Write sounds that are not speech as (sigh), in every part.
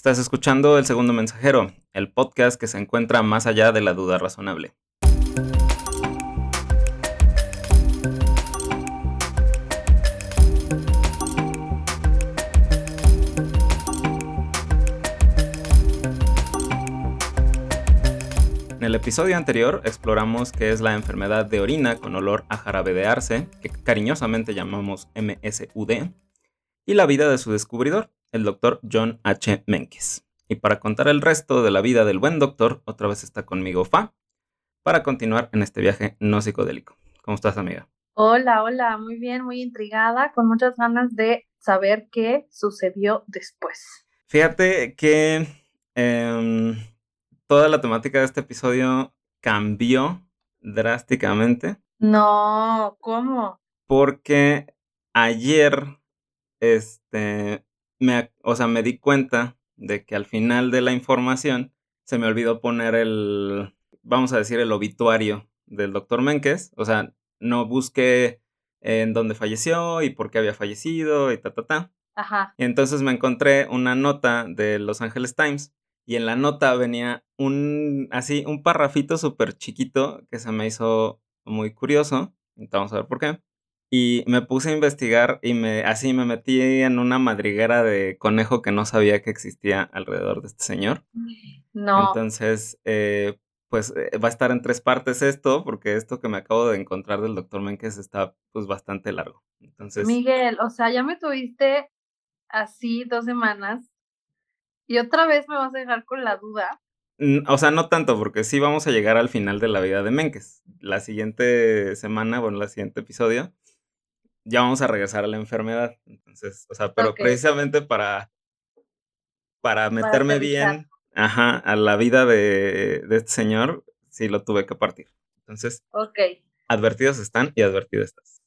Estás escuchando El Segundo Mensajero, el podcast que se encuentra más allá de la duda razonable. En el episodio anterior exploramos qué es la enfermedad de orina con olor a jarabe de arce, que cariñosamente llamamos MSUD, y la vida de su descubridor, el doctor John H. Menkes. Y para contar el resto de la vida del buen doctor, otra vez está conmigo Fa, para continuar en este viaje no psicodélico. ¿Cómo estás, amiga? Hola, hola, muy bien, muy intrigada, con muchas ganas de saber qué sucedió después. Fíjate que em, toda la temática de este episodio cambió drásticamente. No, ¿cómo? Porque ayer, este, me, o sea, me di cuenta de que al final de la información se me olvidó poner el, vamos a decir, el obituario del doctor Menkes. O sea, no busqué en dónde falleció y por qué había fallecido y ta, ta, ta. Ajá. Y entonces me encontré una nota de Los Angeles Times y en la nota venía un, así, un parrafito súper chiquito que se me hizo muy curioso. Entonces vamos a ver por qué. Y me puse a investigar y me, así me metí en una madriguera de conejo que no sabía que existía alrededor de este señor. No. Entonces, eh, pues eh, va a estar en tres partes esto, porque esto que me acabo de encontrar del doctor Menkes está pues bastante largo. Entonces, Miguel, o sea, ya me tuviste así dos semanas y otra vez me vas a dejar con la duda. o sea, no tanto, porque sí vamos a llegar al final de la vida de Menkes. La siguiente semana, bueno, el siguiente episodio, ya vamos a regresar a la enfermedad. Entonces, o sea, pero precisamente para, para meterme bien ajá, a la vida de, de este señor, sí lo tuve que partir. Entonces, Ok, advertidos están y advertido estás.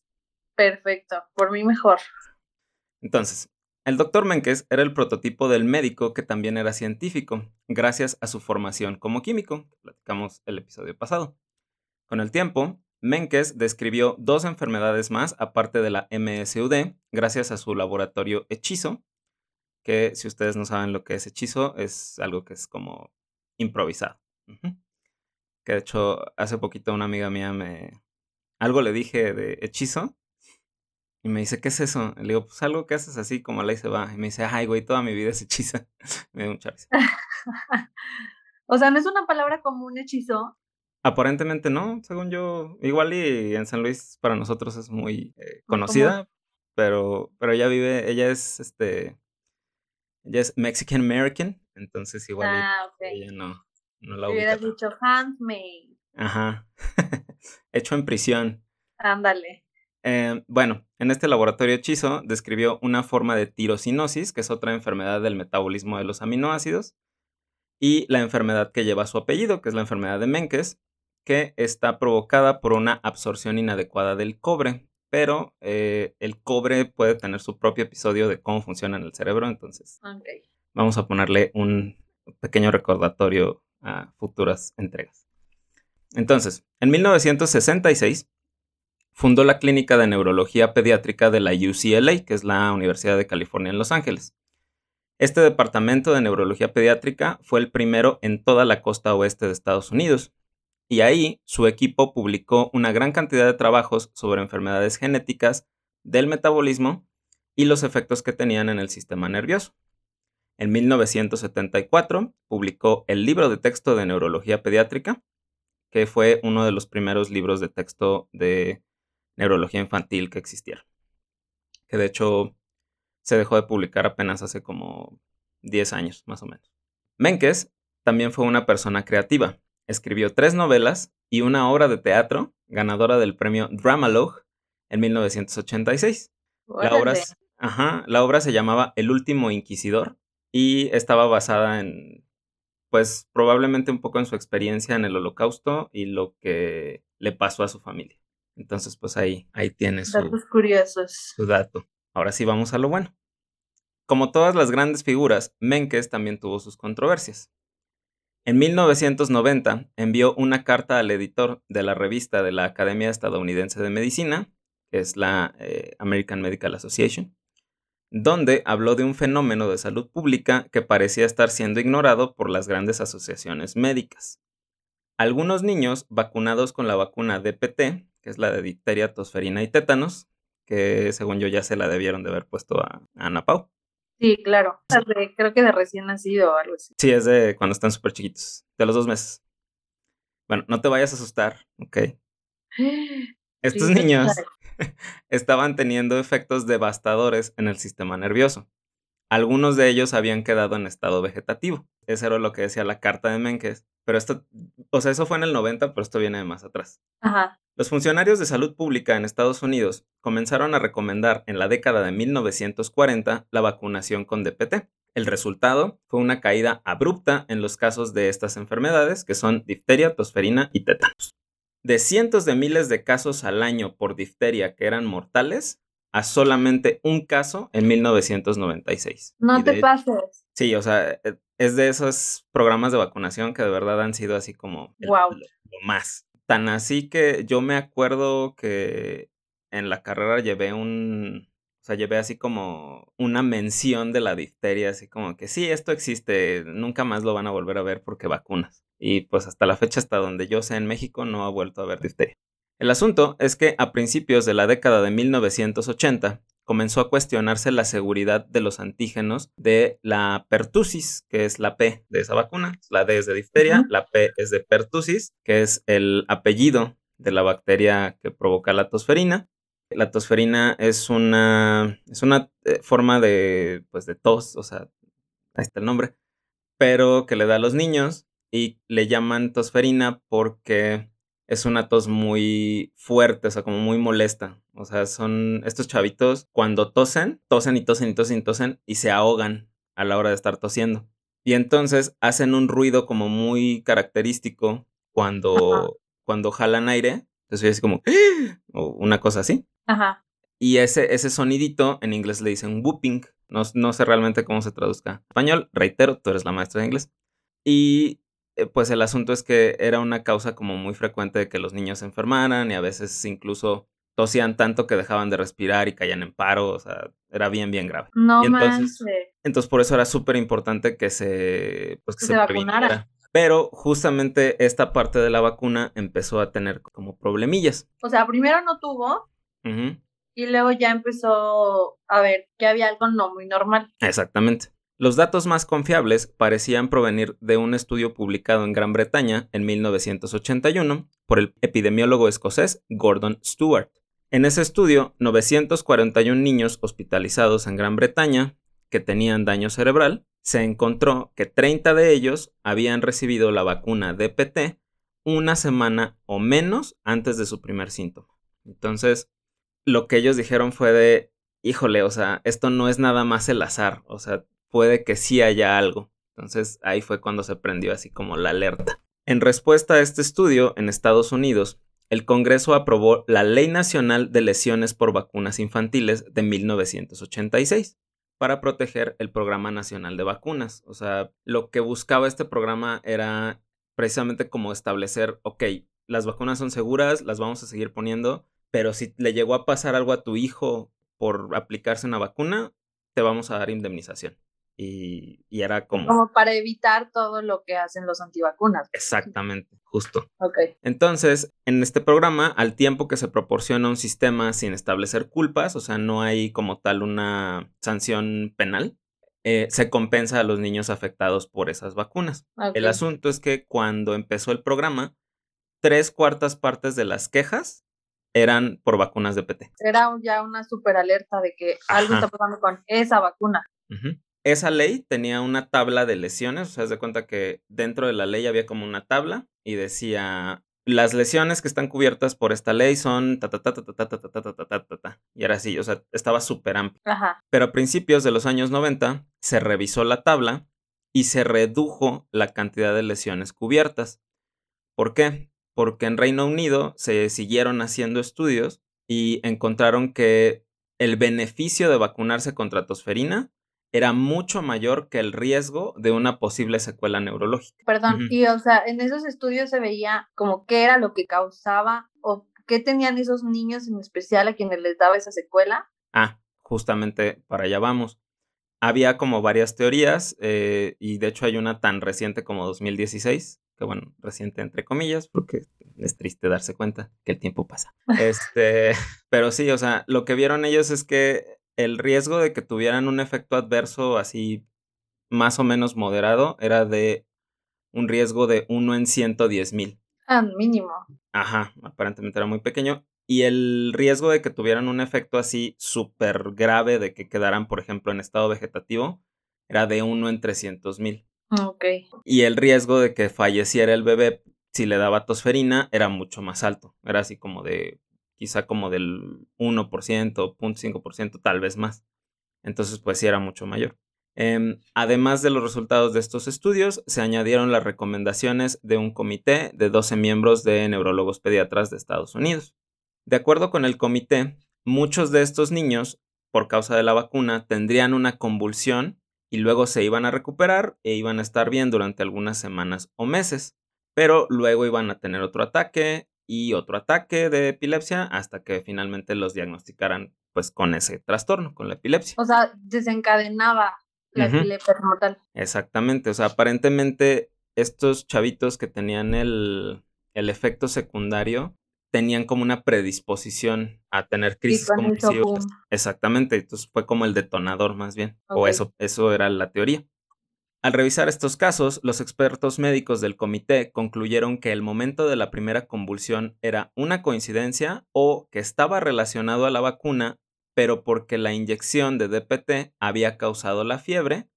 perfecto, por mí mejor. Entonces, el doctor Menkes era el prototipo del médico que también era científico, gracias a su formación como químico, que platicamos el episodio pasado. Con el tiempo, Menkes describió dos enfermedades más aparte de la MSUD, gracias a su laboratorio hechizo, que si ustedes no saben lo que es hechizo, es algo que es como improvisado. Que de hecho, hace poquito una amiga mía me... Algo le dije de hechizo y me dice, ¿qué es eso? Le digo, pues algo que haces así como la y se va. Y me dice, ay, güey, toda mi vida es hechiza. (laughs) me dio mucha risa. (laughs) o sea, no es una palabra común hechizo. Aparentemente no, según yo. Igual y en San Luis para nosotros es muy eh, conocida, pero, pero ella vive, ella es este, ella es Mexican American, entonces igual Ah, ella no, no la hubieras dicho handmade. Ajá. (laughs) Hecho en prisión. Ándale. Eh, bueno, en este laboratorio hechizo describió una forma de tirosinosis, que es otra enfermedad del metabolismo de los aminoácidos, y la enfermedad que lleva su apellido, que es la enfermedad de Menkes, que está provocada por una absorción inadecuada del cobre. Pero eh, el cobre puede tener su propio episodio de cómo funciona en el cerebro, entonces vamos a ponerle un pequeño recordatorio a futuras entregas. Entonces, en 1966 fundó la Clínica de Neurología Pediátrica de la UCLA, que es la Universidad de California en Los Ángeles. Este departamento de neurología pediátrica fue el primero en toda la costa oeste de Estados Unidos, y ahí su equipo publicó una gran cantidad de trabajos sobre enfermedades genéticas del metabolismo y los efectos que tenían en el sistema nervioso. En 1974 publicó el libro de texto de neurología pediátrica, que fue uno de los primeros libros de texto de neurología infantil que existieron. Que de hecho se dejó de publicar apenas hace como 10 años, más o menos. Menkes también fue una persona creativa. Escribió tres novelas y una obra de teatro ganadora del premio Dramalogue en 1986. La obra, ajá, la obra se llamaba El último inquisidor y estaba basada en, pues probablemente un poco en su experiencia en el holocausto y lo que le pasó a su familia. Entonces, pues ahí, ahí tiene su, Datos curiosos. su dato. Ahora sí vamos a lo bueno. Como todas las grandes figuras, Menkes también tuvo sus controversias. En 1990 envió una carta al editor de la revista de la Academia Estadounidense de Medicina, que es la eh, American Medical Association, donde habló de un fenómeno de salud pública que parecía estar siendo ignorado por las grandes asociaciones médicas. Algunos niños vacunados con la vacuna DPT, que es la de difteria, tosferina y tétanos, que según yo ya se la debieron de haber puesto a, Ana Pau. Sí, claro. creo que de recién nacido o algo así. Sí, es de cuando están súper chiquitos, de los dos meses. Bueno, no te vayas a asustar, ¿ok? (gasps) Estos niños (laughs) estaban teniendo efectos devastadores en el sistema nervioso. Algunos de ellos habían quedado en estado vegetativo. Eso era lo que decía la carta de Menkes. Pero esto, o sea, eso fue en el 90, pero esto viene de más atrás. Ajá. Los funcionarios de salud pública en Estados Unidos comenzaron a recomendar en la década de 1940 la vacunación con DPT. El resultado fue una caída abrupta en los casos de estas enfermedades, que son difteria, tosferina y tétanos de cientos de miles de casos al año por difteria que eran mortales a solamente un caso en 1996. No te pases. Sí, o sea, e, es de esos programas de vacunación que de verdad han sido así como lo más. Tan así que yo me acuerdo que en la carrera llevé un, o sea, llevé así como una mención de la difteria, así como que sí, esto existe, nunca más lo van a volver a ver porque vacunas. Y pues hasta la fecha, hasta donde yo sé en México, no ha vuelto a haber difteria. El asunto es que a principios de la década de 1980 comenzó a cuestionarse la seguridad de los antígenos de la pertusis, que es la P de esa vacuna. La D es de difteria, la P es de pertusis, que es el apellido de la bacteria que provoca la tosferina. La tosferina es una, es una eh, forma de, pues, de tos, o sea, ahí está el nombre, pero que le da a los niños y le llaman tosferina porque es una tos muy fuerte, o sea, como muy molesta. O sea, son estos chavitos cuando tosen, tosen y tosen y tosen y tosen y se ahogan a la hora de estar tosiendo. Y entonces hacen un ruido como muy característico cuando, cuando jalan aire. Entonces es como, (gasps) o una cosa así. Ajá. Y ese, ese sonidito en inglés le dicen whooping. No, no sé realmente cómo se traduzca en español. Reitero, tú eres la maestra de inglés. Y pues el asunto es que era una causa como muy frecuente de que los niños se enfermaran y a veces incluso tosían tanto que dejaban de respirar y caían en paro, o sea, era bien, bien grave. No y entonces, entonces por eso era súper importante que se, pues que, se, vacunara. Pero justamente esta parte de la vacuna empezó a tener como problemillas. O sea, primero no tuvo y luego ya empezó a ver que había algo no muy normal. Exactamente. Los datos más confiables parecían provenir de un estudio publicado en Gran Bretaña en 1981 por el epidemiólogo escocés Gordon Stewart. En ese estudio, 941 niños hospitalizados en Gran Bretaña que tenían daño cerebral, se encontró que 30 de ellos habían recibido la vacuna DPT una semana o menos antes de su primer síntoma. Entonces, lo que ellos dijeron fue de, híjole, o sea, esto no es nada más el azar, o sea, puede que sí haya algo. Entonces ahí fue cuando se prendió así como la alerta. En respuesta a este estudio, en Estados Unidos, el Congreso aprobó la Ley Nacional de Lesiones por Vacunas Infantiles de 1986 para proteger el Programa Nacional de Vacunas. O sea, lo que buscaba este programa era precisamente como establecer, ok, las vacunas son seguras, las vamos a seguir poniendo, pero si le llegó a pasar algo a tu hijo por aplicarse una vacuna, te vamos a dar indemnización. Y, era como... Como para evitar todo lo que hacen los antivacunas. Exactamente, justo. Ok. Entonces, en este programa, al tiempo que se proporciona un sistema sin establecer culpas, o sea, no hay como tal una sanción penal, eh, se compensa a los niños afectados por esas vacunas. El asunto es que cuando empezó el programa, tres cuartas partes de las quejas eran por vacunas de PT. Era ya una super alerta de que algo está pasando con esa vacuna esa ley tenía una tabla de lesiones, o sea, de cuenta que dentro de la ley había como una tabla y decía, las lesiones que están cubiertas por esta ley son ta ta ta ta ta ta ta ta ta ta ta ta y era así, o sea, estaba súper amplio. Pero a principios de los años 90 se revisó la tabla y se redujo la cantidad de lesiones cubiertas. ¿Por qué? Porque en Reino Unido se siguieron haciendo estudios y encontraron que el beneficio de vacunarse contra tosferina era mucho mayor que el riesgo de una posible secuela neurológica. Perdón, y o sea, en esos estudios se veía como qué era lo que causaba o qué tenían esos niños en especial a quienes les daba esa secuela. Ah, justamente para allá vamos. Había como varias teorías eh, y de hecho hay una tan reciente como 2016, que bueno, reciente entre comillas, porque es triste darse cuenta que el tiempo pasa. (laughs) Este, pero sí, o sea, lo que vieron ellos es que el riesgo de que tuvieran un efecto adverso así más o menos moderado era de un riesgo de 1 en 110 mil. Ah, mínimo. Ajá, aparentemente era muy pequeño. Y el riesgo de que tuvieran un efecto así súper grave de que quedaran, por ejemplo, en estado vegetativo, era de 1 en 300 mil. Ok. Y el riesgo de que falleciera el bebé si le daba tosferina era mucho más alto. Era así como de, quizá como del 1%, 0.5%, tal vez más. Entonces, pues sí era mucho mayor. Em, además de los resultados de estos estudios, se añadieron las recomendaciones de un comité de 12 miembros de neurólogos pediatras de Estados Unidos. De acuerdo con el comité, muchos de estos niños, por causa de la vacuna, tendrían una convulsión y luego se iban a recuperar e iban a estar bien durante algunas semanas o meses, pero luego iban a tener otro ataque y otro ataque de epilepsia hasta que finalmente los diagnosticaran pues con ese trastorno, con la epilepsia. O sea, desencadenaba la epilepsia como tal. Exactamente, o sea, aparentemente estos chavitos que tenían el, el efecto secundario tenían como una predisposición a tener crisis convulsivas. Exactamente, entonces fue como el detonador más bien, o eso, eso era la teoría. Al revisar estos casos, los expertos médicos del comité concluyeron que el momento de la primera convulsión era una coincidencia o que estaba relacionado a la vacuna, pero porque la inyección de DPT había causado la fiebre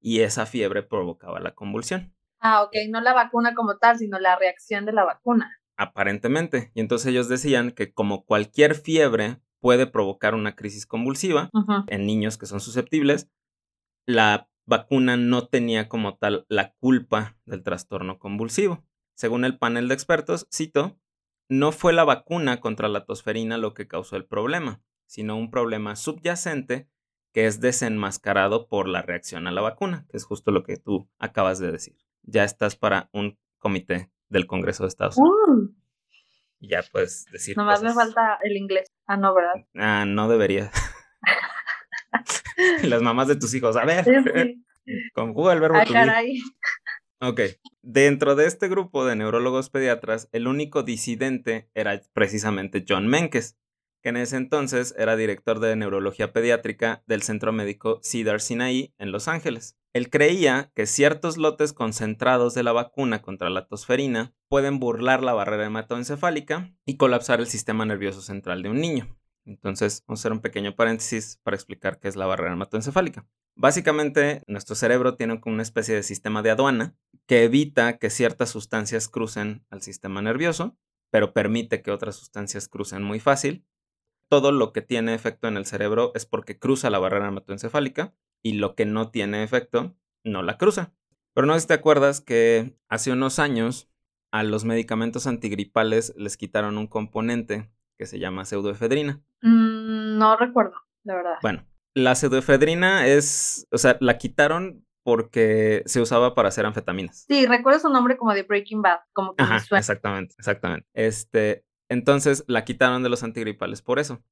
y esa fiebre provocaba la convulsión. Ah, ok, no la vacuna como tal, sino la reacción de la vacuna aparentemente. Y entonces ellos decían que como cualquier fiebre puede provocar una crisis convulsiva en niños que son susceptibles, la vacuna no tenía como tal la culpa del trastorno convulsivo. Según el panel de expertos, cito, no fue la vacuna contra la tosferina lo que causó el problema, sino un problema subyacente que es desenmascarado por la reacción a la vacuna, que es justo lo que tú acabas de decir. Ya estás para un comité del Congreso de Estados Unidos. Uh. ya puedes decir. Nomás me falta el inglés. Ah, no, ¿verdad? Ah, no debería. (laughs) (laughs) Las mamás de tus hijos, a ver. (laughs) Conjuga el verbo. Ay, caray. Ok. Dentro de este grupo de neurólogos pediatras, el único disidente era precisamente John Menkes, que en ese entonces era director de neurología pediátrica del Centro Médico Cedar Sinai en Los Ángeles. Él creía que ciertos lotes concentrados de la vacuna contra la tosferina pueden burlar la barrera hematoencefálica y colapsar el sistema nervioso central de un niño. Entonces, vamos a hacer un pequeño paréntesis para explicar qué es la barrera hematoencefálica. Básicamente, nuestro cerebro tiene como una especie de sistema de aduana que evita que ciertas sustancias crucen al sistema nervioso, pero permite que otras sustancias crucen muy fácil todo lo que tiene efecto en el cerebro es porque cruza la barrera hematoencefálica y lo que no tiene efecto no la cruza. Pero no sé si te acuerdas que hace unos años a los medicamentos antigripales les quitaron un componente que se llama pseudoefedrina. Mm, no recuerdo, la verdad. Bueno, la pseudoefedrina es, o sea, la quitaron porque se usaba para hacer anfetaminas. Sí, recuerdo su nombre como de Breaking Bad, como que Ajá, Exactamente, exactamente. Este, entonces la quitaron de los antigripales por eso.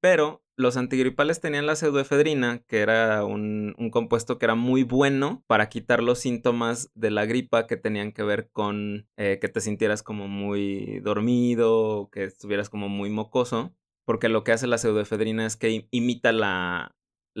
Pero los antigripales tenían la pseudoefedrina, que era un, compuesto que era muy bueno para quitar los síntomas de la gripa que tenían que ver con eh, que te sintieras como muy dormido, que estuvieras como muy mocoso, porque lo que hace la pseudoefedrina es que imita la,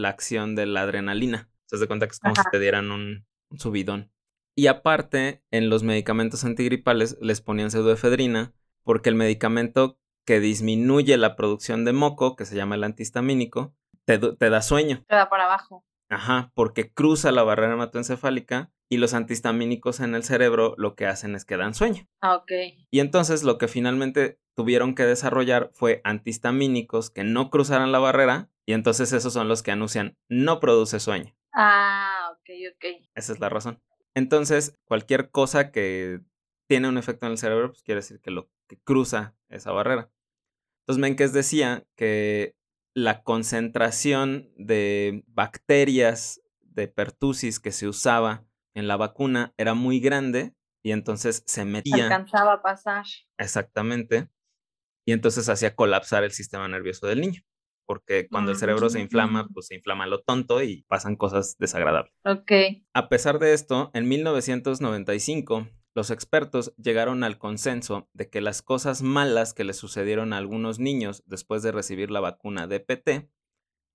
acción de la adrenalina. Se das cuenta que es como si te dieran un, un subidón. Y aparte, en los medicamentos antigripales les ponían pseudoefedrina porque el medicamento que disminuye la producción de moco, que se llama el antihistamínico, te, da sueño. Te da para abajo. Ajá, porque cruza la barrera hematoencefálica y los antihistamínicos en el cerebro lo que hacen es que dan sueño. Ah, ok. Y entonces lo que finalmente tuvieron que desarrollar fue antihistamínicos que no cruzaran la barrera y entonces esos son los que anuncian no produce sueño. Ah, ok, ok. Esa es la razón. Entonces, cualquier cosa que tiene un efecto en el cerebro, pues quiere decir que lo que cruza esa barrera. Entonces Menkes decía que la concentración de bacterias de pertusis que se usaba en la vacuna era muy grande y entonces se metía. Alcanzaba a pasar. Exactamente. Y entonces hacía colapsar el sistema nervioso del niño. porque cuando el cerebro se inflama, pues se inflama lo tonto y pasan cosas desagradables. Ok. A pesar de esto, en 1995, los expertos llegaron al consenso de que las cosas malas que le sucedieron a algunos niños después de recibir la vacuna DPT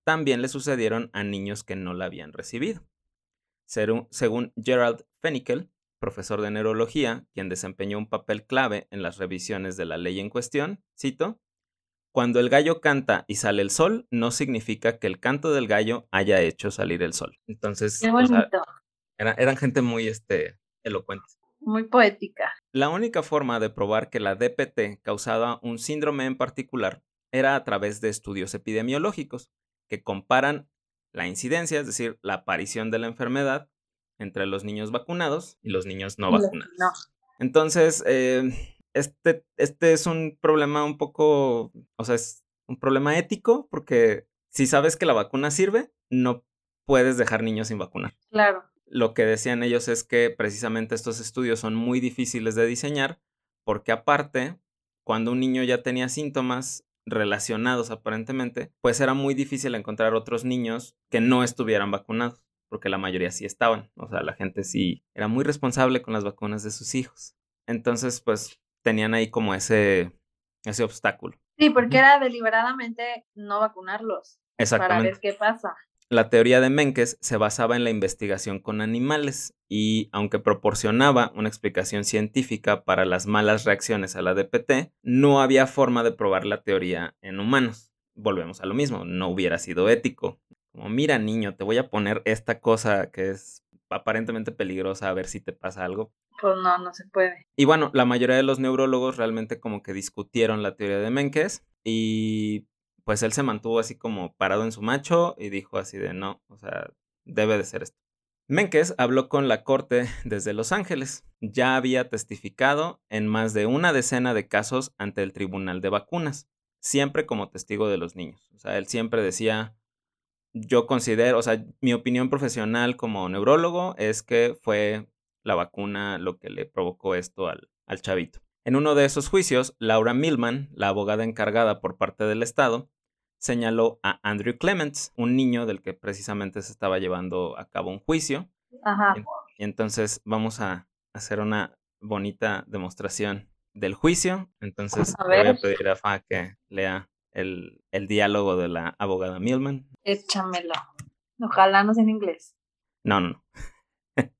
también le sucedieron a niños que no la habían recibido. Según Gerald Fenikel, profesor de neurología, quien desempeñó un papel clave en las revisiones de la ley en cuestión, cito, cuando el gallo canta y sale el sol, no significa que el canto del gallo haya hecho salir el sol. Entonces, eran gente muy este, elocuente. Muy poética. La única forma de probar que la DPT causaba un síndrome en particular era a través de estudios epidemiológicos que comparan la incidencia, es decir, la aparición de la enfermedad entre los niños vacunados y los niños no vacunados. No. Entonces, eh, este, este es un problema un poco, o sea, es un problema ético porque si sabes que la vacuna sirve, no puedes dejar niños sin vacunar. Claro lo que decían ellos es que precisamente estos estudios son muy difíciles de diseñar porque aparte, cuando un niño ya tenía síntomas relacionados aparentemente, pues era muy difícil encontrar otros niños que no estuvieran vacunados, porque la mayoría sí estaban, o sea, la gente sí era muy responsable con las vacunas de sus hijos. Entonces, pues tenían ahí como ese ese obstáculo. Sí, porque era deliberadamente no vacunarlos. Para ver qué pasa. La teoría de Menkes se basaba en la investigación con animales y, aunque proporcionaba una explicación científica para las malas reacciones a la DPT, no había forma de probar la teoría en humanos. Volvemos a lo mismo, no hubiera sido ético. Como, mira niño, te voy a poner esta cosa que es aparentemente peligrosa a ver si te pasa algo. Pues no, no se puede. Y bueno, la mayoría de los neurólogos realmente como que discutieron la teoría de Menkes y pues él se mantuvo así como parado en su macho y dijo así de no, o sea, debe de ser esto. Menkes habló con la corte (laughs) desde Los Ángeles. Ya había testificado en más de una decena de casos ante el Tribunal de Vacunas, siempre como testigo de los niños. O sea, él siempre decía, yo considero, o sea, mi opinión profesional como neurólogo es que fue la vacuna lo que le provocó esto al, al chavito. En uno de esos juicios, Laura Millman, la abogada encargada por parte del Estado, señaló a Andrew Clements, un niño del que precisamente se estaba llevando a cabo un juicio. Ajá. Y, entonces vamos a hacer una bonita demostración del juicio. Entonces voy a pedir a Fa que lea el, el diálogo de la abogada Millman. Échamelo. Ojalá no sea en inglés. No, no, no. (laughs)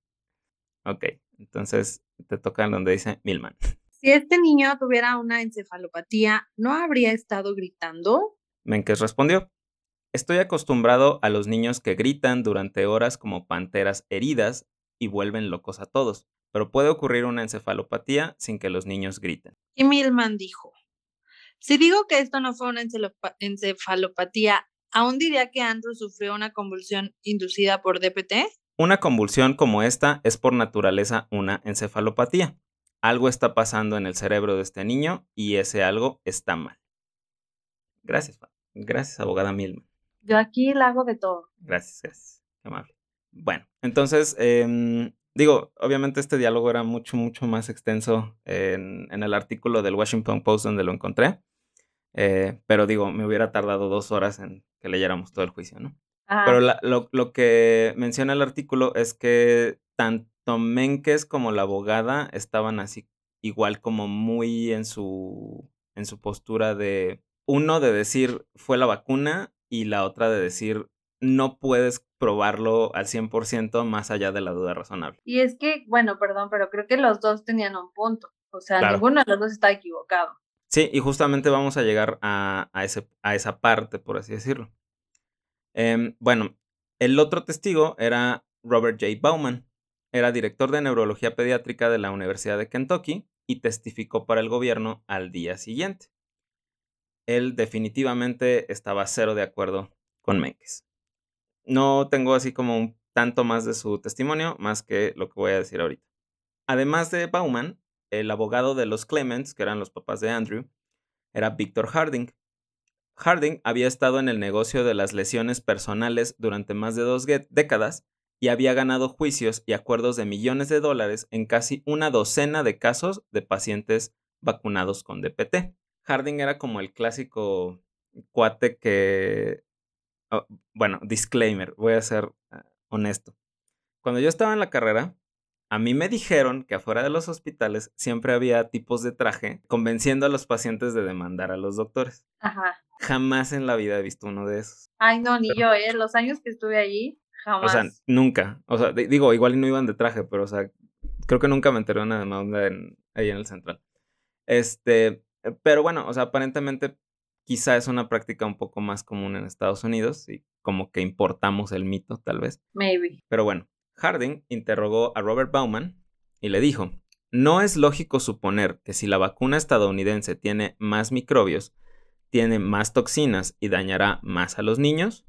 ok, entonces te toca donde dice Millman. (laughs) Si este niño tuviera una encefalopatía, ¿no habría estado gritando? Menkes respondió, Estoy acostumbrado a los niños que gritan durante horas como panteras heridas y vuelven locos a todos, pero puede ocurrir una encefalopatía sin que los niños griten. Y Milman dijo, si digo que esto no fue una encefalopatía, ¿aún diría que Andrew sufrió una convulsión inducida por DPT? Una convulsión como esta es por naturaleza una encefalopatía algo está pasando en el cerebro de este niño y ese algo está mal. Gracias, gracias, abogada Milman. Yo aquí la hago de todo. Gracias, gracias. Qué amable. Bueno, entonces, em, digo, obviamente este diálogo era mucho, mucho más extenso en, el artículo del Washington Post donde lo encontré. Eh, pero digo, me hubiera tardado dos horas en que leyéramos todo el juicio, ¿no? Pero lo, lo, que menciona el artículo es que tanto Menkes como la abogada estaban así igual como muy en su en su postura de uno de decir fue la vacuna y la otra de decir no puedes probarlo al 100% más allá de la duda razonable. Y es que, bueno, perdón, pero creo que los dos tenían un punto. O sea, ninguno de los dos está equivocado. Sí, y justamente vamos a llegar a, ese, a esa parte, por así decirlo. Em, bueno, el otro testigo era Robert J. Bauman, era director de neurología pediátrica de la Universidad de Kentucky y testificó para el gobierno al día siguiente. Él definitivamente estaba cero de acuerdo con Menkes. No tengo así como un tanto más de su testimonio, más que lo que voy a decir ahorita. Además de Bauman, el abogado de los Clements, que eran los papás de Andrew, era Victor Harding. Harding había estado en el negocio de las lesiones personales durante más de dos décadas y había ganado juicios y acuerdos de millones de dólares en casi una docena de casos de pacientes vacunados con DPT. Harding era como el clásico cuate que... oh, bueno, disclaimer, voy a ser ah, honesto. Cuando yo estaba en la carrera, a mí me dijeron que afuera de los hospitales siempre había tipos de traje convenciendo a los pacientes de demandar a los doctores. Ajá. Jamás en la vida he visto uno de esos. Ay, no, ni Pero- yo, ¿eh? Los años que estuve allí, O sea, nunca. O sea, di- digo, igual no iban de traje, pero o sea, creo que nunca me enteré de una demanda en- ahí en el central. Este, eh, pero bueno, o sea, aparentemente quizá es una práctica un poco más común en Estados Unidos y como que importamos el mito, tal vez. Maybe. Pero bueno, Harding interrogó a Robert Bauman y le dijo, no es lógico suponer que si la vacuna estadounidense tiene más microbios, tiene más toxinas y dañará más a los niños.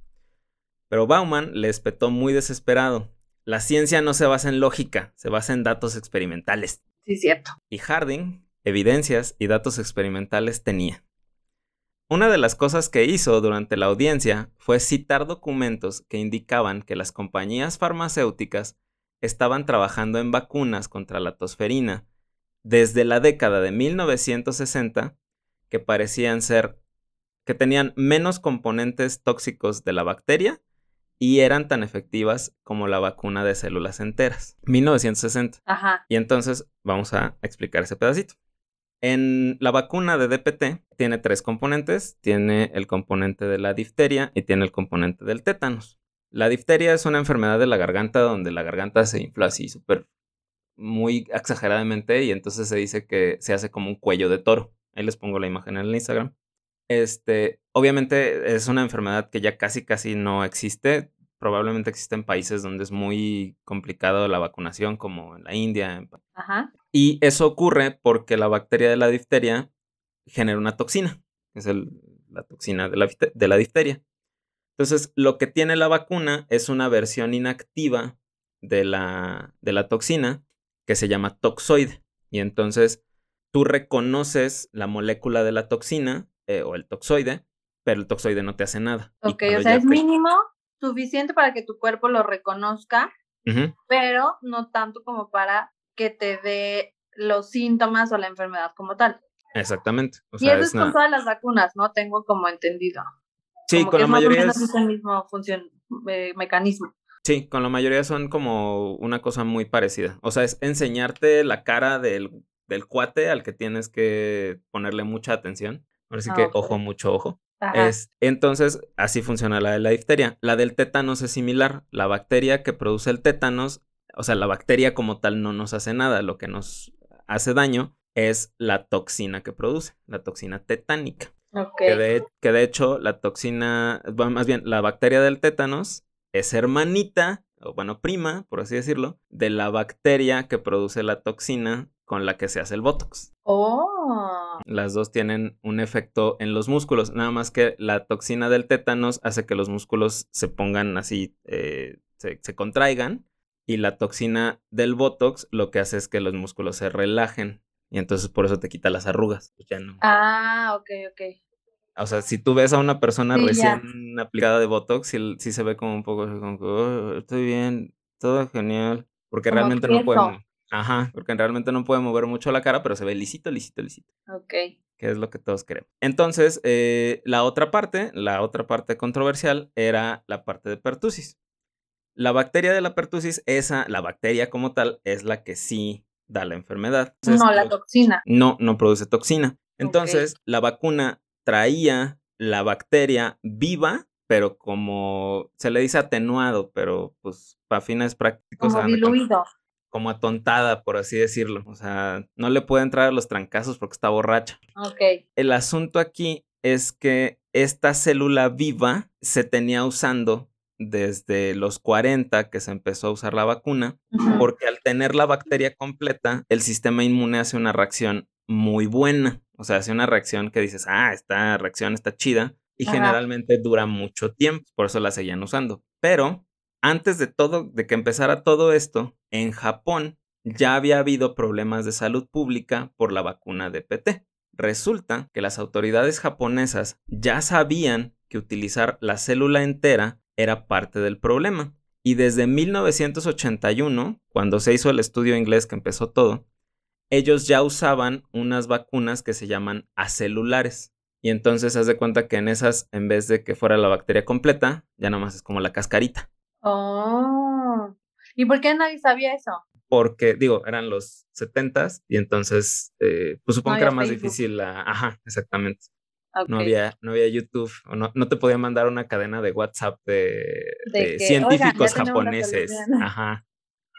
Pero Bauman le espetó muy desesperado. La ciencia no se basa en lógica, se basa en datos experimentales. Sí, cierto. Y Harding, evidencias y datos experimentales tenía. Una de las cosas que hizo durante la audiencia fue citar documentos que indicaban que las compañías farmacéuticas estaban trabajando en vacunas contra la tosferina desde la década de 1960 que parecían ser que tenían menos componentes tóxicos de la bacteria y eran tan efectivas como la vacuna de células enteras. 1960. Ajá. Y entonces vamos a explicar ese pedacito. En la vacuna de DPT tiene tres componentes. Tiene el componente de la difteria y tiene el componente del tétanos. La difteria es una enfermedad de la garganta donde la garganta se infla así súper muy exageradamente y entonces se dice que se hace como un cuello de toro. Ahí les pongo la imagen en el Instagram. Este, obviamente es una enfermedad que ya casi casi no existe. Probablemente existe en países donde es muy complicado la vacunación, como en la India. Ajá. Y eso ocurre porque la bacteria de la difteria genera una toxina, que es el- la toxina de la, de la difteria. Entonces, lo que tiene la vacuna es una versión inactiva de la, de la toxina que se llama toxoide. Y entonces tú reconoces la molécula de la toxina eh, o el toxoide, pero el toxoide no te hace nada. Ok, o sea, es te- mínimo suficiente para que tu cuerpo lo reconozca, pero no tanto como para que te dé los síntomas o la enfermedad como tal. Exactamente. O y eso es es con todas las vacunas, ¿no? Tengo como entendido. Sí, como con la mayoría es- es el mismo función, eh, mecanismo. Sí, con la mayoría son como una cosa muy parecida. O sea, es enseñarte la cara del, del cuate al que tienes que ponerle mucha atención. Ahora sí Ah, que ojo, mucho ojo. Ajá. Es, entonces, así funciona la de la difteria. La del tétanos es similar. La bacteria que produce el tétanos, o sea, la bacteria como tal no nos hace nada. Lo que nos hace daño es la toxina que produce, la toxina tetánica. Que de, que de hecho la toxina, bueno, más bien la bacteria del tétanos es hermanita, o bueno, prima, por así decirlo, de la bacteria que produce la toxina con la que se hace el Botox. Oh, Las dos tienen un efecto en los músculos, nada más que la toxina del tétanos hace que los músculos se pongan así, eh, se, se contraigan, y la toxina del Botox lo que hace es que los músculos se relajen, y entonces por eso te quita las arrugas. Ya no. ah, ok, ok. O sea, si tú ves a una persona Sí, ya. recién aplicada de Botox, sí, sí se ve como un poco como "Oh, estoy bien, todo genial. Porque Como realmente no puede. Ajá, porque realmente no puede mover mucho la cara, pero se ve lisito, lisito, lisito. Ok. Que es lo que todos queremos. Entonces, eh, la otra parte, la otra parte controversial era la parte de pertusis. La bacteria de la pertusis, esa, la bacteria como tal, es la que sí da la enfermedad. Entonces, no, la toxina. no, no produce toxina. Entonces, la vacuna traía la bacteria viva, pero como se le dice atenuado, pero pues para fines prácticos, Como diluido. Como atontada, por así decirlo. O sea, no le puede entrar a los trancazos porque está borracha. Ok. El asunto aquí es que esta célula viva se tenía usando desde los 40 que se empezó a usar la vacuna porque al tener la bacteria completa, el sistema inmune hace una reacción muy buena. O sea, hace una reacción que dices, ah, esta reacción está chida. Y Ajá. generalmente dura mucho tiempo, por eso la seguían usando. Pero antes de todo, de que empezara todo esto, en Japón ya había habido problemas de salud pública por la vacuna de PT. Resulta que las autoridades japonesas ya sabían que utilizar la célula entera era parte del problema. Y desde 1981, cuando se hizo el estudio inglés que empezó todo, ellos ya usaban unas vacunas que se llaman acelulares. Y entonces haz de cuenta que en esas, en vez de que fuera la bacteria completa, ya nomás es como la cascarita. Oh. ¿Y por qué nadie sabía eso? Porque, digo, eran los setentas y entonces, eh, pues supongo No que era más Facebook. difícil la... Ajá, exactamente. No había, no había YouTube, o no, no te podía mandar una cadena de WhatsApp de, De de que, científicos "Oigan, japoneses. solución". Ajá.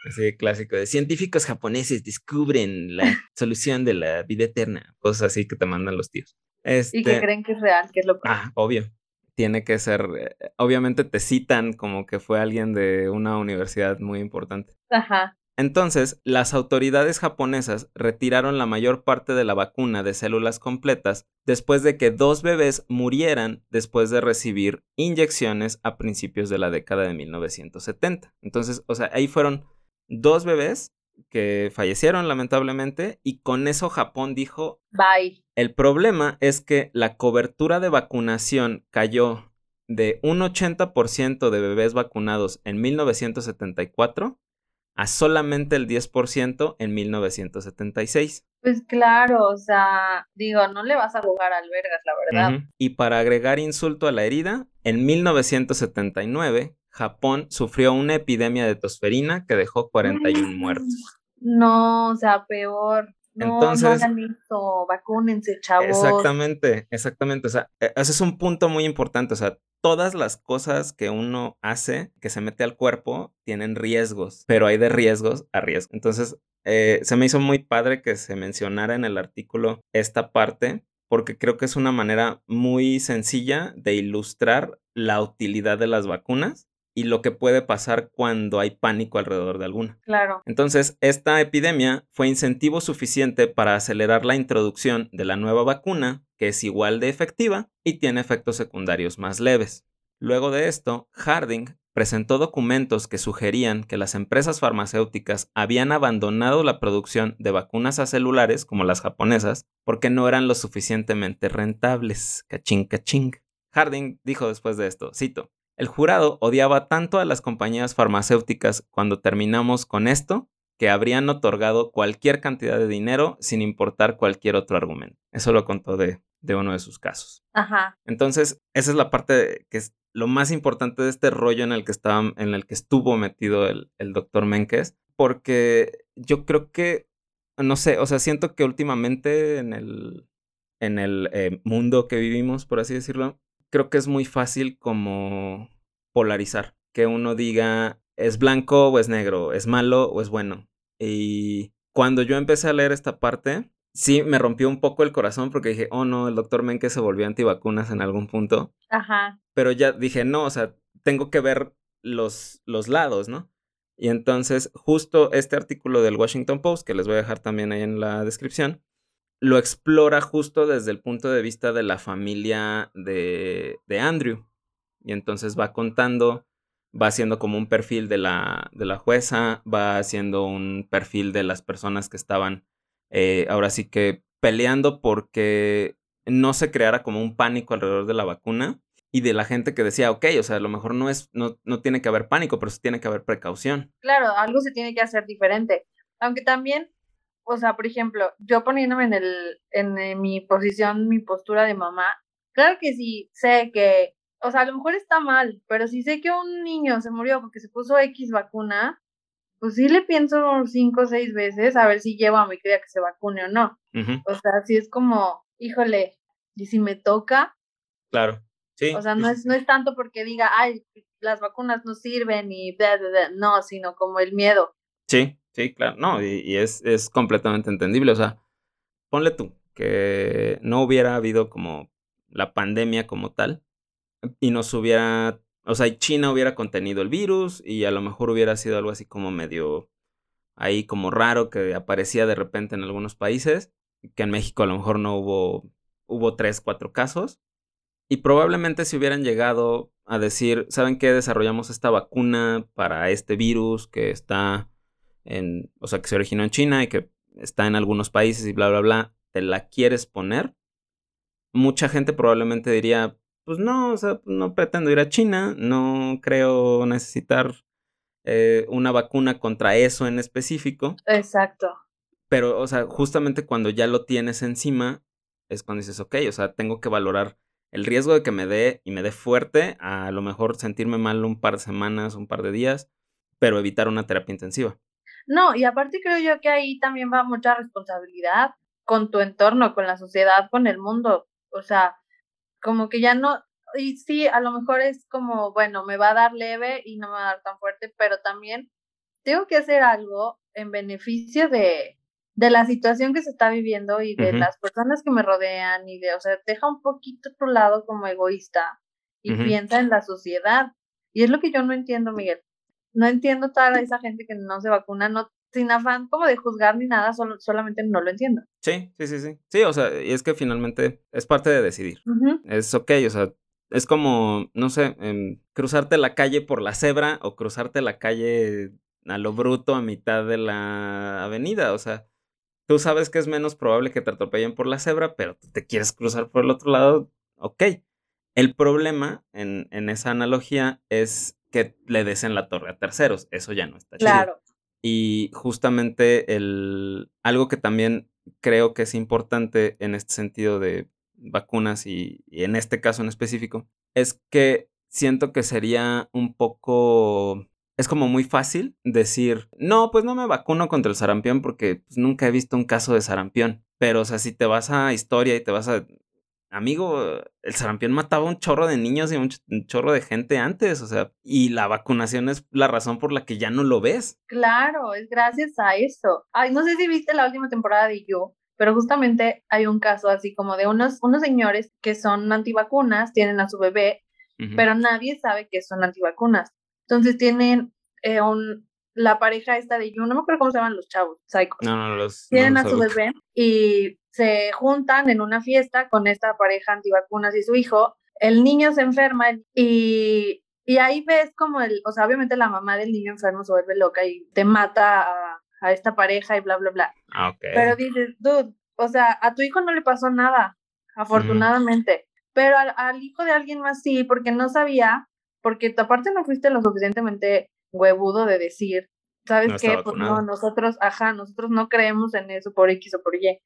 Así clásico de científicos japoneses descubren la (laughs) solución de la vida eterna. Cosas así que te mandan los tíos. Este, Y que creen que es real, que es lo Ah, obvio. Tiene que ser. eh, Obviamente te citan como que fue alguien de una universidad muy importante. Ajá. Entonces, las autoridades japonesas retiraron la mayor parte de la vacuna de células completas después de que dos bebés murieran después de recibir inyecciones a principios de la década de 1970. Entonces, o sea, ahí fueron dos bebés que fallecieron lamentablemente y con eso Japón dijo, Bye. el problema es que la cobertura de vacunación cayó de un 80% de bebés vacunados en 1974 a solamente el 10% en 1976. Pues claro, o sea, digo, no le vas a jugar al vergas, la verdad. Y para agregar insulto a la herida, en 1979 Japón sufrió una epidemia de tosferina que dejó 41 muertos. No, o sea, peor. No, no Entonces- hagan esto, vacúnense, chavos. Exactamente, exactamente. O sea, e- ese es un punto muy importante. O sea, todas las cosas que uno hace, que se mete al cuerpo, tienen riesgos, pero hay de riesgos a riesgos. Entonces, eh, se me hizo muy padre que se mencionara en el artículo esta parte, porque creo que es una manera muy sencilla de ilustrar la utilidad de las vacunas y lo que puede pasar cuando hay pánico alrededor de alguna. Claro. Entonces, esta epidemia fue incentivo suficiente para acelerar la introducción de la nueva vacuna, que es igual de efectiva y tiene efectos secundarios más leves. Luego de esto, Harding presentó documentos que sugerían que las empresas farmacéuticas habían abandonado la producción de vacunas acelulares, como las japonesas, porque no eran lo suficientemente rentables. Cachín, cachín. Harding dijo después de esto, cito, el jurado odiaba tanto a las compañías farmacéuticas cuando terminamos con esto que habrían otorgado cualquier cantidad de dinero sin importar cualquier otro argumento. Eso lo contó de, de uno de sus casos. Ajá. Entonces, esa es la parte que es lo más importante de este rollo en el que, estaba, en el que estuvo metido el, el doctor Menkes, porque yo creo que, no sé, o sea, siento que últimamente en el, en el eh, mundo que vivimos, por así decirlo, creo que es muy fácil como polarizar, que uno diga es blanco o es negro, es malo o es bueno. Y cuando yo empecé a leer esta parte, sí me rompió un poco el corazón porque dije, oh no, el doctor Menke se volvió antivacunas en algún punto. Ajá. Pero ya dije, no, o sea, tengo que ver los, los lados, ¿no? Y entonces, justo este artículo del Washington Post, que les voy a dejar también ahí en la descripción, lo explora justo desde el punto de vista de la familia de, de Andrew. Y entonces va contando, va haciendo como un perfil de la, de la jueza, va haciendo un perfil de las personas que estaban eh, ahora sí que peleando porque no se creara como un pánico alrededor de la vacuna y de la gente que decía, ok, o sea, a lo mejor no es, no, no tiene que haber pánico, pero sí tiene que haber precaución. Claro, algo se tiene que hacer diferente. Aunque también, o sea, por ejemplo, yo poniéndome en el, en, eh, mi posición, mi postura de mamá, claro que sí sé que, o sea, a lo mejor está mal, pero si sé que un niño se murió porque se puso X vacuna, pues sí le pienso cinco o seis veces a ver si llevo a mi cría que se vacune o no. O sea, si es como, híjole, y si me toca, claro. Sí. o sea, sí, no sí, es, sí. no es tanto porque diga, ay, las vacunas no sirven y bla, bla, bla", no, sino como el miedo. Sí, sí, claro. No, y, es, es completamente entendible. O sea, ponle tú que no hubiera habido como la pandemia como tal y nos hubiera, o sea, China hubiera contenido el virus y a lo mejor hubiera sido algo así como medio ahí como raro que aparecía de repente en algunos países, que en México a lo mejor no hubo, hubo tres, cuatro casos. Y probablemente si hubieran llegado a decir, ¿saben qué? Desarrollamos esta vacuna para este virus que está en, o sea, que se originó en China y que está en algunos países y bla, bla, bla, ¿te la quieres poner? Mucha gente probablemente diría, pues no, o sea, no pretendo ir a China, no creo necesitar eh, una vacuna contra eso en específico. Exacto. Pero, o sea, justamente cuando ya lo tienes encima, es cuando dices, ok, o sea, tengo que valorar el riesgo de que me dé y me dé fuerte, a lo mejor sentirme mal un par de semanas, un par de días, pero evitar una terapia intensiva. No, y aparte creo yo que ahí también va mucha responsabilidad con tu entorno, con la sociedad, con el mundo. O sea, como que ya no, y sí, a lo mejor es como, bueno, me va a dar leve y no me va a dar tan fuerte, pero también tengo que hacer algo en beneficio de, de la situación que se está viviendo y de las personas que me rodean y de, o sea, deja un poquito tu lado como egoísta y piensa en la sociedad. Y es lo que yo no entiendo, Miguel. No entiendo toda esa gente que no se vacuna, no sin afán como de juzgar ni nada, solo, solamente no lo entiendo. Sí, sí, sí, sí. Sí, o sea, y es que finalmente es parte de decidir. Es ok, o sea, es como, no sé, cruzarte la calle por la cebra o cruzarte la calle a lo bruto a mitad de la avenida. O sea, tú sabes que es menos probable que te atropellen por la cebra, pero te quieres cruzar por el otro lado, ok. El problema en, en esa analogía es que le des en la torre a terceros. Eso ya no está claro. Y justamente el, algo que también creo que es importante en este sentido de vacunas y, en este caso en específico, es que siento que sería un poco es como muy fácil decir, no, pues no me vacuno contra el sarampión porque pues, nunca he visto un caso de sarampión. Pero, o sea, si te vas a historia y te vas a... Amigo, el sarampión mataba un chorro de niños y un, chorro de gente antes, o sea, y la vacunación es la razón por la que ya no lo ves. Claro, es gracias a eso. Ay, no sé si viste la última temporada de Yo, pero justamente hay un caso así como de unos, unos señores que son antivacunas, tienen a su bebé, pero nadie sabe que son antivacunas. Entonces tienen eh, un, la pareja esta de yo, no me acuerdo cómo se llaman los chavos, psychos. No, no, los. Tienen a su bebé y se juntan en una fiesta con esta pareja antivacunas y su hijo. El niño se enferma y, y ahí ves como el, o sea, obviamente la mamá del niño enfermo se vuelve loca y te mata a, a esta pareja y bla, bla, bla. Ah, okay. Pero dices, dude, o sea, a tu hijo no le pasó nada, afortunadamente, pero al, al, hijo de alguien más sí, porque no sabía, porque aparte no fuiste lo suficientemente huevudo de decir, ¿sabes qué? Pues no, nosotros, ajá, nosotros no creemos en eso por X o por Y.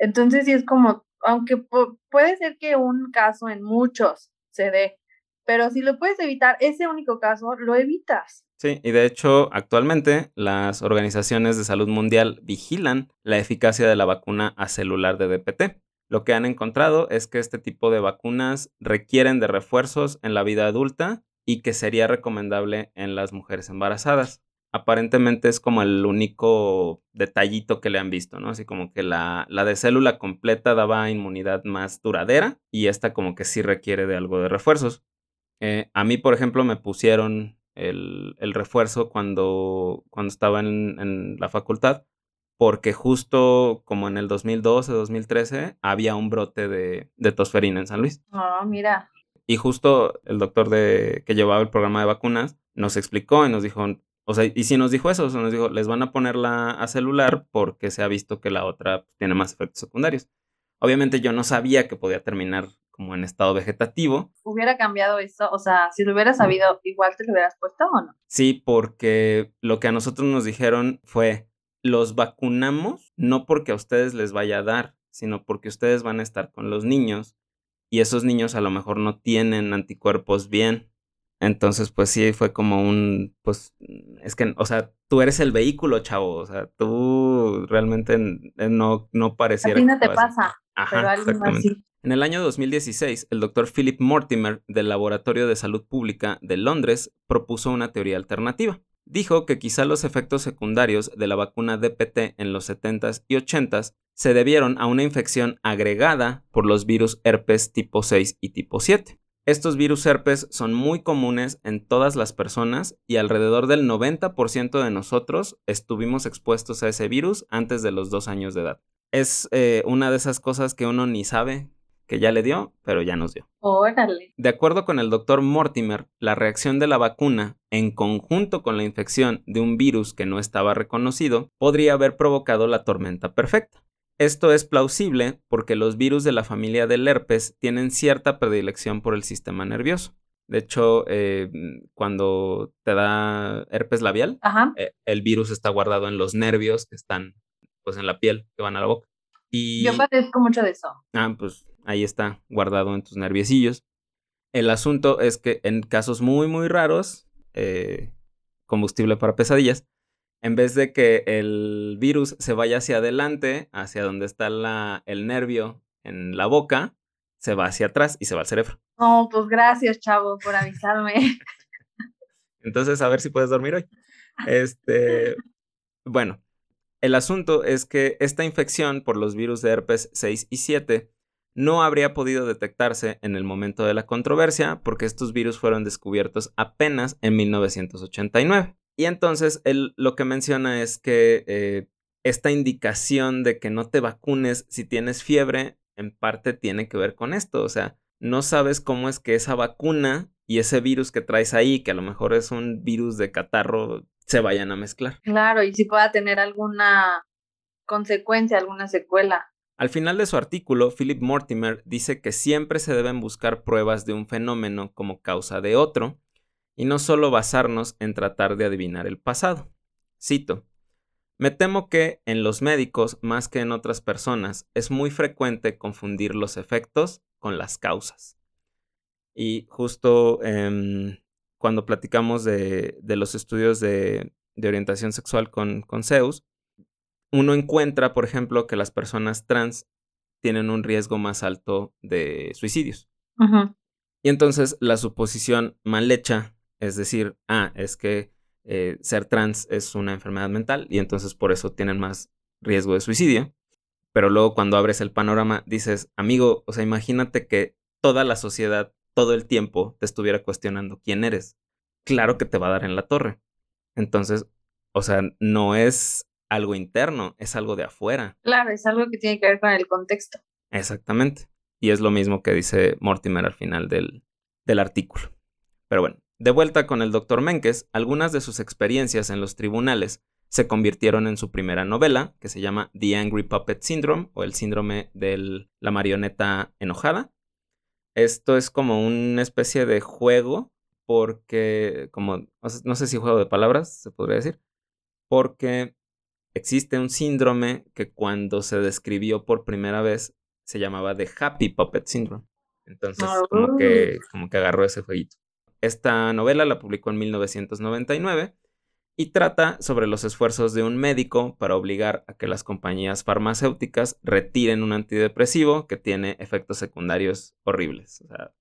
Entonces sí es como, aunque puede ser que un caso en muchos se dé, pero si lo puedes evitar, ese único caso, lo evitas. Sí, y de hecho, actualmente las organizaciones de salud mundial vigilan la eficacia de la vacuna acelular de DPT. Lo que han encontrado es que este tipo de vacunas requieren de refuerzos en la vida adulta y que sería recomendable en las mujeres embarazadas. Aparentemente es como el único detallito que le han visto, ¿no? Así como que la, la de célula completa daba inmunidad más duradera y esta como que sí requiere de algo de refuerzos. Eh, a mí, por ejemplo, me pusieron el, refuerzo cuando, cuando estaba en, la facultad, porque justo como en el 2012, 2013, había un brote de, de tosferina en San Luis. Ah, mira. Y justo el doctor de, que llevaba el programa de vacunas nos explicó y nos dijo, o sea, y si nos dijo eso, nos dijo, les van a ponerla a celular porque se ha visto que la otra tiene más efectos secundarios. Obviamente yo no sabía que podía terminar como en estado vegetativo. ¿Hubiera cambiado eso? O sea, si lo hubieras sabido, igual te lo hubieras puesto o no? Sí, porque lo que a nosotros nos dijeron fue, los vacunamos no porque a ustedes les vaya a dar, sino porque ustedes van a estar con los niños y esos niños a lo mejor no tienen anticuerpos bien. Entonces, pues sí, fue como un, pues, es que, o sea, tú eres el vehículo, chavo, o sea, tú realmente no, no pareciera... A ti no te pasa, pero alguien más sí. En el año 2016, el doctor Philip Mortimer del Laboratorio de Salud Pública de Londres propuso una teoría alternativa. Dijo que quizá los efectos secundarios de la vacuna DPT en los 70s y 80s se debieron a una infección agregada por los virus herpes tipo 6 y tipo 7. Estos virus herpes son muy comunes en todas las personas y alrededor del 90% de nosotros estuvimos expuestos a ese virus antes de los dos años de edad. Es eh, una de esas cosas que uno ni sabe que ya le dio, pero ya nos dio. Órale. De acuerdo con el doctor Mortimer, la reacción de la vacuna, en conjunto con la infección de un virus que no estaba reconocido, podría haber provocado la tormenta perfecta. Esto es plausible porque los virus de la familia del herpes tienen cierta predilección por el sistema nervioso. De hecho, eh, cuando te da herpes labial, eh, el virus está guardado en los nervios que están pues, en la piel, que van a la boca. Y... Yo padezco mucho de eso. Ah, pues ahí está, guardado en tus nerviecillos. El asunto es que en casos muy, muy raros, eh, combustible para pesadillas, en vez de que el virus se vaya hacia adelante, hacia donde está la, el nervio en la boca, se va hacia atrás y se va al cerebro. Oh, pues gracias, chavo, por avisarme. (laughs) Entonces, a ver si puedes dormir hoy. Este, bueno, el asunto es que esta infección por los virus de herpes 6 y 7 no habría podido detectarse en el momento de la controversia porque estos virus fueron descubiertos apenas en 1989. Y entonces él lo que menciona es que eh, esta indicación de que no te vacunes si tienes fiebre, en parte tiene que ver con esto. O sea, no sabes cómo es que esa vacuna y ese virus que traes ahí, que a lo mejor es un virus de catarro, se vayan a mezclar. Claro, y si pueda tener alguna consecuencia, alguna secuela. Al final de su artículo, Philip Mortimer dice que siempre se deben buscar pruebas de un fenómeno como causa de otro, y no solo basarnos en tratar de adivinar el pasado. Cito, me temo que en los médicos, más que en otras personas, es muy frecuente confundir los efectos con las causas. Y justo em, cuando platicamos de, los estudios de, orientación sexual con, con Zeus, uno encuentra, por ejemplo, que las personas trans tienen un riesgo más alto de suicidios. Y entonces la suposición mal hecha, es decir, ah, es que eh, ser trans es una enfermedad mental y entonces por eso tienen más riesgo de suicidio. Pero luego cuando abres el panorama dices, amigo, o sea, imagínate que toda la sociedad todo el tiempo te estuviera cuestionando quién eres. Claro que te va a dar en la torre. Entonces, o sea, no es algo interno, es algo de afuera. Claro, es algo que tiene que ver con el contexto. Exactamente. Y es lo mismo que dice Mortimer al final del, del artículo. Pero bueno, de vuelta con el doctor Menkes, algunas de sus experiencias en los tribunales se convirtieron en su primera novela, que se llama The Angry Puppet Syndrome, o el síndrome de la marioneta enojada. Esto es como una especie de juego, porque, como, no sé si juego de palabras, se podría decir, porque existe un síndrome que cuando se describió por primera vez se llamaba The Happy Puppet Syndrome. Entonces, como que, como que agarró ese jueguito. Esta novela la publicó en 1999 y trata sobre los esfuerzos de un médico para obligar a que las compañías farmacéuticas retiren un antidepresivo que tiene efectos secundarios horribles. O sea,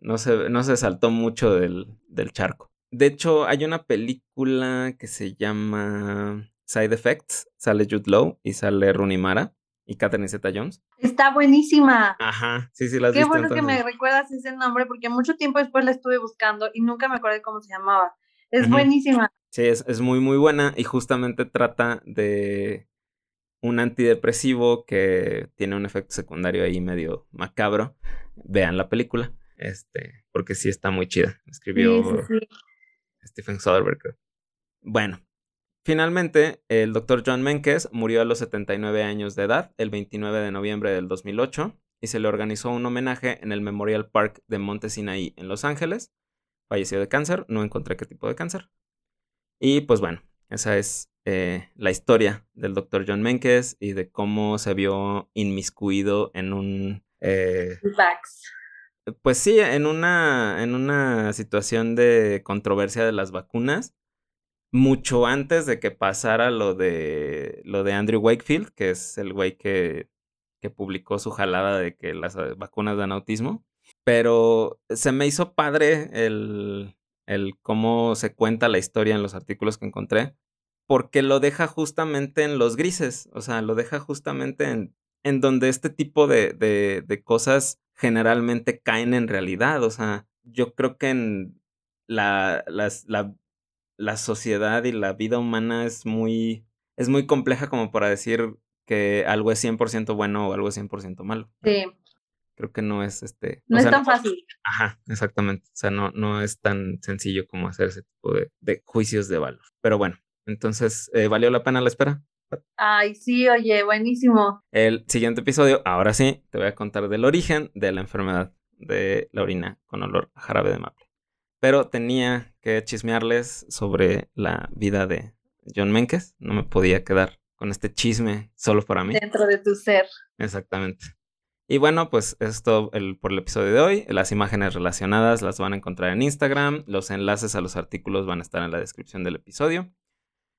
no se, no se saltó mucho del, del charco. De hecho, hay una película que se llama Side Effects. Sale Jude Law y sale Rooney Mara y Catherine Zeta-Jones. Está buenísima. Ajá, sí, sí, las Qué bueno que me recuerdas ese nombre porque mucho tiempo después la estuve buscando y nunca me acordé cómo se llamaba. Es buenísima. Sí, es, es muy, muy buena y justamente trata de un antidepresivo que tiene un efecto secundario ahí medio macabro. Vean la película, este, porque sí está muy chida. Escribió Stephen Soderbergh. Bueno, Finalmente, el doctor John Menkes murió a los 79 años de edad el 29 de noviembre del 2008 y se le organizó un homenaje en el Memorial Park de Monte Sinaí en Los Ángeles. Falleció de cáncer, no encontré qué tipo de cáncer. Y pues bueno, esa es eh, la historia del doctor John Menkes y de cómo se vio inmiscuido en un... Eh, pues sí, en una, en una situación de controversia de las vacunas mucho antes de que pasara lo de lo de Andrew Wakefield, que es el güey que, que publicó su jalada de que las eh, vacunas dan autismo. Pero se me hizo padre el, el cómo se cuenta la historia en los artículos que encontré, porque lo deja justamente en los grises, o sea, lo deja justamente en, en donde este tipo de, de, de cosas generalmente caen en realidad, o sea, yo creo que en la, la la sociedad y la vida humana es muy, es muy compleja como para decir que algo es 100% bueno o algo es 100% malo. Sí. Creo que no es este... No es tan fácil. Ajá, exactamente. O sea, no, no es tan sencillo como hacer ese tipo de, juicios de valor. Pero bueno, entonces, eh, ¿valió la pena la espera? Ay, sí, oye, buenísimo. El siguiente episodio, ahora sí, te voy a contar del origen de la enfermedad de la orina con olor a jarabe de maple. Pero tenía que chismearles sobre la vida de John Menkes. No me podía quedar con este chisme solo para mí. Dentro de tu ser. Exactamente. Y bueno, pues esto el, por el episodio de hoy. Las imágenes relacionadas las van a encontrar en Instagram. Los enlaces a los artículos van a estar en la descripción del episodio.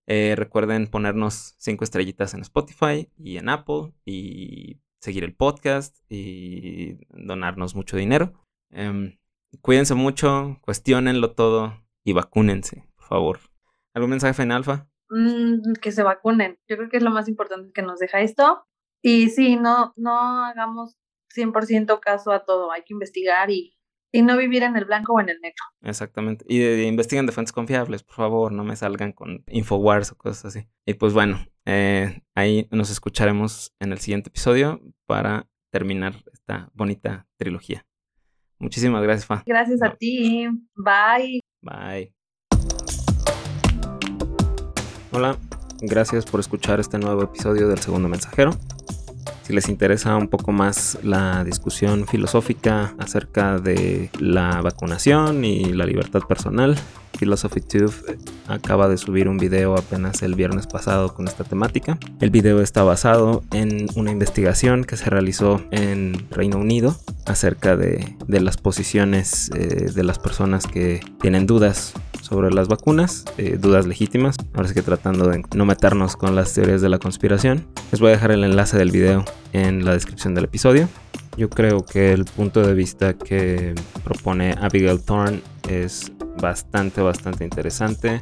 Eh, recuerden ponernos cinco estrellitas en Spotify y en Apple y seguir el podcast y donarnos mucho dinero. Em, cuídense mucho, cuestionenlo todo y vacúnense, por favor. ¿Algún mensaje final, Alfa? Mm, que se vacunen. Yo creo que es lo más importante que nos deja esto. Y sí, no, no hagamos 100% caso a todo. Hay que investigar y y no vivir en el blanco o en el negro. Exactamente. Y investiguen de fuentes confiables, por favor, no me salgan con Infowars o cosas así. Y pues bueno, eh, ahí nos escucharemos en el siguiente episodio para terminar esta bonita trilogía. Muchísimas gracias, Fa. Gracias a ti. Bye. Bye. Hola, gracias por escuchar este nuevo episodio del Segundo Mensajero. Si les interesa un poco más la discusión filosófica acerca de la vacunación y la libertad personal, Philosophy Tube acaba de subir un video apenas el viernes pasado con esta temática. El video está basado en una investigación que se realizó en Reino Unido acerca de, las posiciones eh, de las personas que tienen dudas sobre las vacunas, eh, dudas legítimas. Ahora sí que tratando de no meternos con las teorías de la conspiración. Les voy a dejar el enlace del video en la descripción del episodio. Yo creo que el punto de vista que propone Abigail Thorne es bastante, bastante interesante.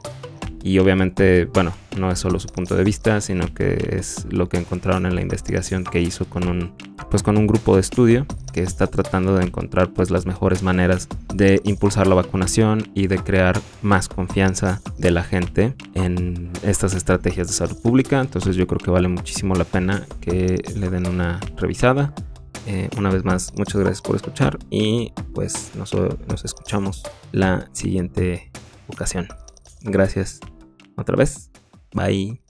Y obviamente, bueno, no es solo su punto de vista, sino que es lo que encontraron en la investigación que hizo con un, pues con un grupo de estudio que está tratando de encontrar pues las mejores maneras de impulsar la vacunación y de crear más confianza de la gente en estas estrategias de salud pública. Entonces yo creo que vale muchísimo la pena que le den una revisada. Eh, una vez más, muchas gracias por escuchar y pues nos, nos escuchamos la siguiente ocasión. Gracias otra vez. Bye.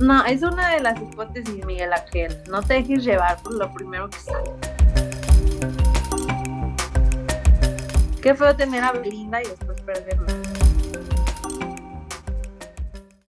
No, es una de las hipótesis, Miguel Ángel. No te dejes llevar por lo primero que sale. Qué feo tener a Belinda y después perderla.